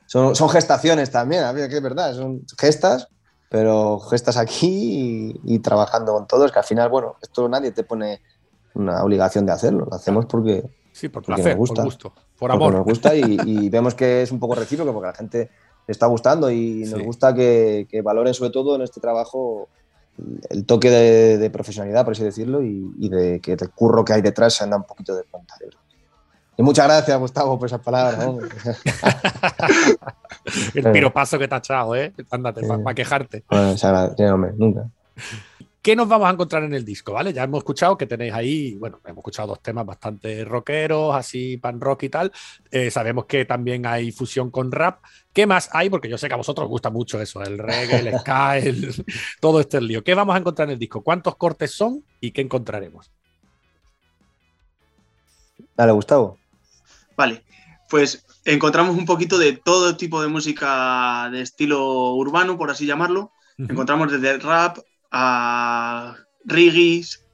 Son, son gestaciones también, que es verdad, son gestas, pero gestas aquí y, y trabajando con todos, que al final, bueno, esto nadie te pone una obligación de hacerlo, lo hacemos porque, Sí, por Porque placer, nos gusta. por gusto, por amor. nos gusta y, y [LAUGHS] vemos que es un poco recíproco, porque a la gente le está gustando y nos Sí. gusta que, que valoren sobre todo en este trabajo el toque de, de profesionalidad, por así decirlo, y, y de que el curro que hay detrás se anda un poquito de cuenta. Y muchas gracias, Gustavo, por esas palabras. hombre. [LAUGHS] El piropazo que te ha echado, ¿eh? Ándate, Sí. para quejarte. Bueno, se agradece, hombre, nunca. ¿Qué nos vamos a encontrar en el disco? ¿Vale? Ya hemos escuchado que tenéis ahí, bueno, hemos escuchado dos temas bastante rockeros, así pan rock y tal. Eh, sabemos que también hay fusión con rap. ¿Qué más hay? Porque yo sé que a vosotros os gusta mucho eso, el reggae, el ska, [LAUGHS] el- todo este lío. ¿Qué vamos a encontrar en el disco? ¿Cuántos cortes son y qué encontraremos? Dale, Gustavo. Vale, pues encontramos un poquito de todo tipo de música de estilo urbano, por así llamarlo. Encontramos desde rap a reggaes,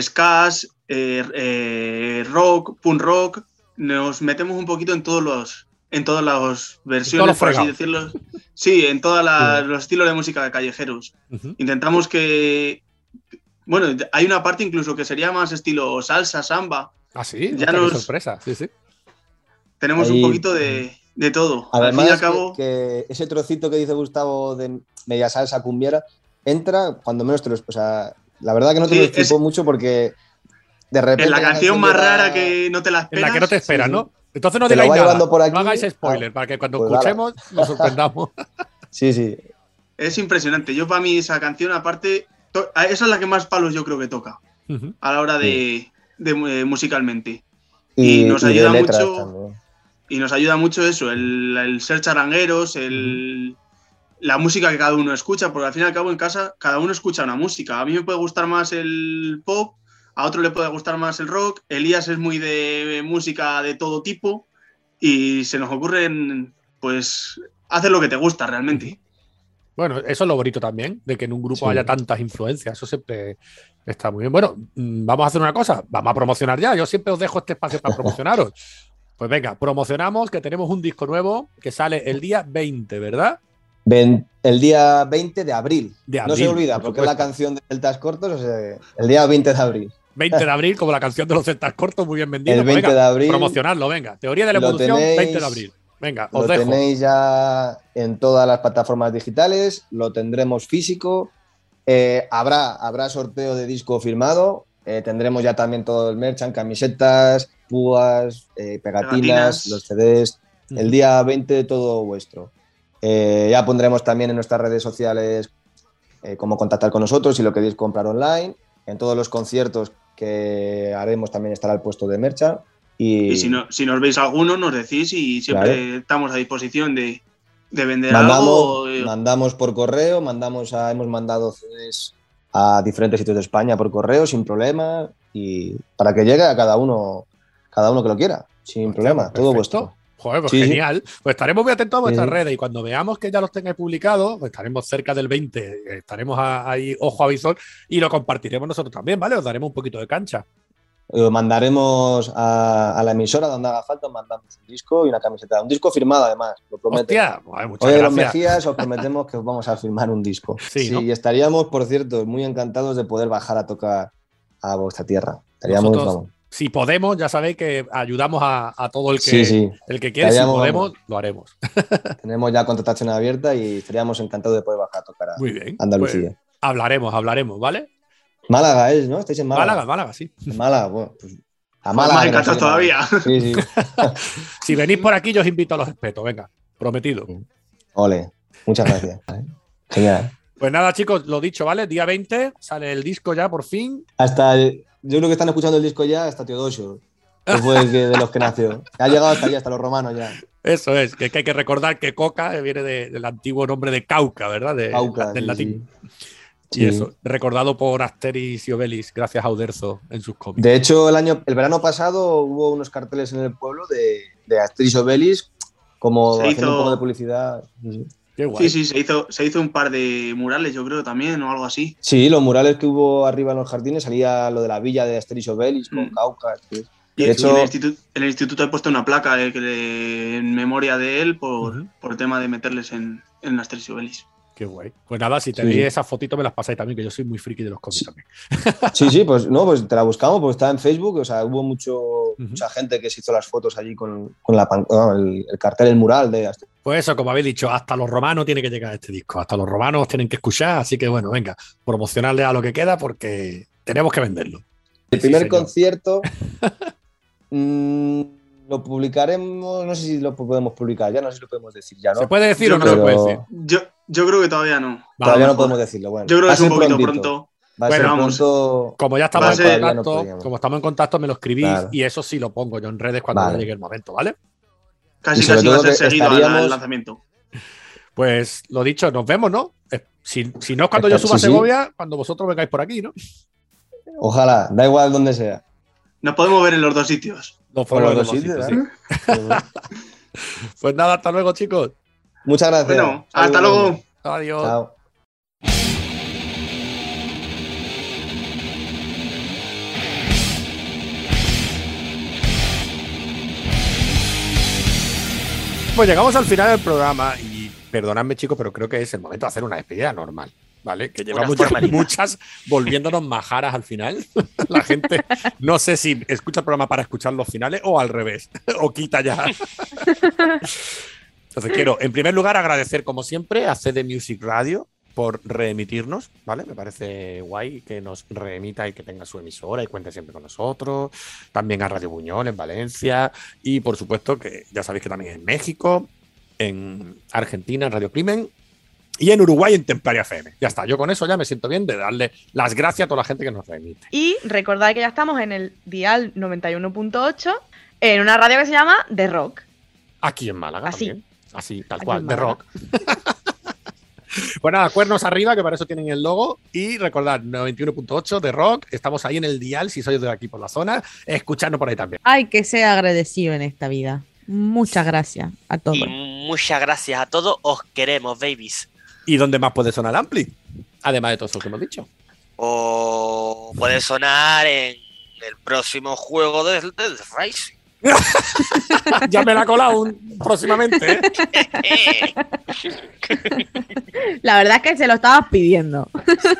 skas, eh, eh, rock, punk rock. Nos metemos un poquito en todos los en todas las versiones, por así decirlo. Sí, en todos los estilos de música de callejeros. Intentamos que Bueno, hay una parte incluso que sería más estilo salsa, samba. Ah, sí, Ya nos- sorpresa. Sí, sí. Tenemos Ahí- un poquito de, de todo. al Además, fin y al que- cabo, que, ese trocito que dice Gustavo de media salsa cumbiera entra cuando menos te lo. O sea, la verdad que no te Sí, lo explico es- mucho porque de repente. en la canción más rara que no te la En esperas. la que no te esperas, sí, sí. ¿no? Entonces no digáis va nada. llevando por aquí. No hagáis spoiler, para que cuando pues escuchemos nos sorprendamos. [LAUGHS] Sí, sí. Es impresionante. Yo, para mí, esa canción, aparte, esa es la que más palos yo creo que toca a la hora de, de, eh, musicalmente. Y, Y nos y ayuda mucho- también. Y nos ayuda mucho eso, el, el ser charangueros, el, la música que cada uno escucha, porque al fin y al cabo en casa cada uno escucha una música. A mí me puede gustar más el pop, a otro le puede gustar más el rock, Elías es muy de música de todo tipo y se nos ocurren, pues, hacer lo que te gusta realmente. Bueno, eso es lo bonito también, de que en un grupo Sí. haya tantas influencias. Eso siempre está muy bien. Bueno, mm, vamos a hacer una cosa. Vamos a promocionar ya. Yo siempre os dejo este espacio para [LAUGHS] promocionaros. Pues venga, promocionamos que tenemos un disco nuevo que sale el día 20, ¿verdad? Ven- el día 20 de abril. De no se olvida, por porque es la canción de Celtas Cortos. o sea, el día 20 de abril. 20 de abril, como la canción de los celtas cortos, muy bien vendido. El Pues 20 venga, de abril. Promocionarlo, venga. Teoría de la evolución, tenéis- 20 de abril. Venga, os Lo dejo. tenéis ya en todas las plataformas digitales, lo tendremos físico. eh, habrá, habrá sorteo de disco firmado. eh, tendremos ya también todo el merchant, camisetas, púas, eh, pegatinas, Pegatinas. los CDs. El día 20 todo vuestro. Eh, ya pondremos también en nuestras redes sociales eh, cómo contactar con nosotros si lo queréis comprar online. En todos los conciertos que haremos también estará el puesto de merchant. Y, Y si, no, si nos veis alguno, nos decís y siempre Claro. estamos a disposición de, de vender mandamos, algo. mandamos por correo, mandamos a, hemos mandado CDs a diferentes sitios de España por correo sin problema y para que llegue a cada uno, cada uno que lo quiera, sin problema, todo Perfecto. vuestro. Joder, pues Sí, sí. genial. Pues estaremos muy atentos a vuestras Sí, redes y cuando veamos que ya los tengáis publicados, pues estaremos cerca del 20, estaremos a- ahí ojo a visor y lo compartiremos nosotros también, ¿vale? Os daremos un poquito de cancha. Lo mandaremos a, a la emisora donde haga falta, os mandamos un disco y una camiseta, un disco firmado además, lo prometo. Hostia, muchas los gracias. Mejías, os [LAUGHS] prometemos que os vamos a firmar un disco. Sí, ¿no? y estaríamos, por cierto, muy encantados de poder bajar a tocar a vuestra tierra. Estaríamos, Nosotros, vamos. Si podemos, ya sabéis que ayudamos a, a todo el que, Sí, sí. el que quiere. Si podemos, lo haremos. [LAUGHS] Tenemos ya contratación abierta y estaríamos encantados de poder bajar a tocar a Muy bien. Andalucía. Pues hablaremos, hablaremos, ¿vale? Málaga es, ¿no? Estáis en Málaga. Málaga, Málaga, sí. En Málaga, bueno, pues a Pues Málaga. todavía. Sí, sí. [LAUGHS] Si venís por aquí, yo os invito a los espetos, venga, prometido. Ole, muchas gracias. [LAUGHS] Genial. Pues nada, chicos, lo dicho, ¿vale? Día 20 sale el disco ya por fin. Hasta el- yo creo que están escuchando el disco ya hasta Teodosio, que fue el que- de los que nació. Ha llegado hasta allá, hasta los romanos ya. Eso es, que, que hay que recordar que Coca viene de- del antiguo nombre de Cauca, ¿verdad? De- Cauca, del sí, latín. sí. Y Sí. eso, recordado por Asteris y Obelis, gracias a Uderzo en sus cómics. De hecho, el año, el verano pasado hubo unos carteles en el pueblo de, de Asterix Obelis, como Se haciendo hizo- un poco de publicidad. Sí, sí. Qué guay. Sí, sí, se hizo, se hizo un par de murales, yo creo también, o algo así. Sí, los murales que hubo arriba en los jardines salía lo de la villa de Asterix Obelis con Mm. Cauca. Y, De y hecho- en, el instituto, en el instituto he puesto una placa eh, que le- en memoria de él por, por el tema de meterles en, en las tres Obelis. Qué guay. Pues nada, si tenéis Sí. esas fotitos me las pasáis también, que yo soy muy friki de los cómics también. [LAUGHS] Sí, sí, pues no, pues te la buscamos, pues está en Facebook, o sea, hubo mucho, mucha gente que se hizo las fotos allí con, con la, no, el, el cartel, el mural de. Pues eso, como habéis dicho, hasta los romanos tiene que llegar este disco, hasta los romanos tienen que escuchar, así que bueno, venga, promocionarle a lo que queda porque tenemos que venderlo. El Sí, primer señor. concierto [LAUGHS] mm, lo publicaremos, no sé si lo podemos publicar ya, no sé si lo podemos decir ya, ¿no? ¿Se puede decir Yo o no se creo- puede decir? Yo, yo creo que todavía no. Todavía no podemos decirlo, bueno. Yo creo que a es un poquito prontito. pronto. Va a Bueno, ser vamos. pronto. Como ya estamos a en no contacto, como estamos en contacto, me lo escribís Claro. y eso sí lo pongo yo en redes cuando Vale. llegue el momento, ¿vale? Casi casi va a ser seguido al- al estaríamos- lanzamiento. [LAUGHS] Pues lo dicho, nos vemos, ¿no? Si, si no es cuando yo suba a sí, sí. Segovia, cuando vosotros vengáis por aquí, ¿no? Ojalá, da igual donde sea. Nos podemos ver en los dos sitios. Los foros dos de los sitios, sitios, ¿eh? sí. [LAUGHS] Pues nada, hasta luego, chicos. Muchas gracias. Bueno, hasta luego. Adiós. Chao. Pues llegamos al final del programa y perdonadme, chicos, pero creo que es el momento de hacer una despedida normal. ¿vale? Que llevamos muchas volviéndonos majaras al final. [LAUGHS] La gente no sé si escucha el programa para escuchar los finales o al revés, [LAUGHS] o quita ya. Entonces quiero, en primer lugar, agradecer como siempre a CD Music Radio por reemitirnos, ¿vale? Me parece guay que nos reemita y que tenga su emisora y cuente siempre con nosotros. También a Radio Buñol en Valencia y por supuesto que ya sabéis que también en México, en Argentina, en Radio Crimen y en Uruguay en Templaria FM. Ya está, yo con eso ya me siento bien de darle las gracias a toda la gente que nos reemite. Y recordad que ya estamos en el dial 91.8 en una radio que se llama The Rock. Aquí en Málaga Así. también. Así, tal cual, de rock. Pues nada, cuernos arriba, que para eso tienen el logo. Y recordad, 91.8 de rock. Estamos ahí en el dial, si sois de aquí por la zona, escuchando por ahí también. Hay que ser agradecido en esta vida. Muchas gracias a todos. Y muchas gracias a todos. Os queremos, babies. ¿Y dónde más puede sonar Ampli? Además de todo eso que hemos dicho. O puede sonar en el próximo juego de Death Rising. [LAUGHS] ya me la ha colado un- próximamente. ¿eh? La verdad es que se lo estabas pidiendo.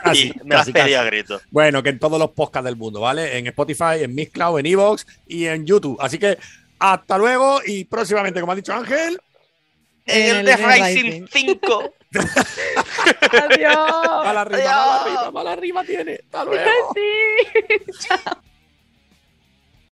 Así, me a grito. Bueno, que en todos los podcasts del mundo, ¿vale? En Spotify, en Mixcloud, en Evox y en YouTube. Así que hasta luego y próximamente, como ha dicho Ángel, En el Death Rising 5. Adiós. mala arriba, mala arriba, mala arriba tiene. Hasta luego. Sí. [LAUGHS] Chao.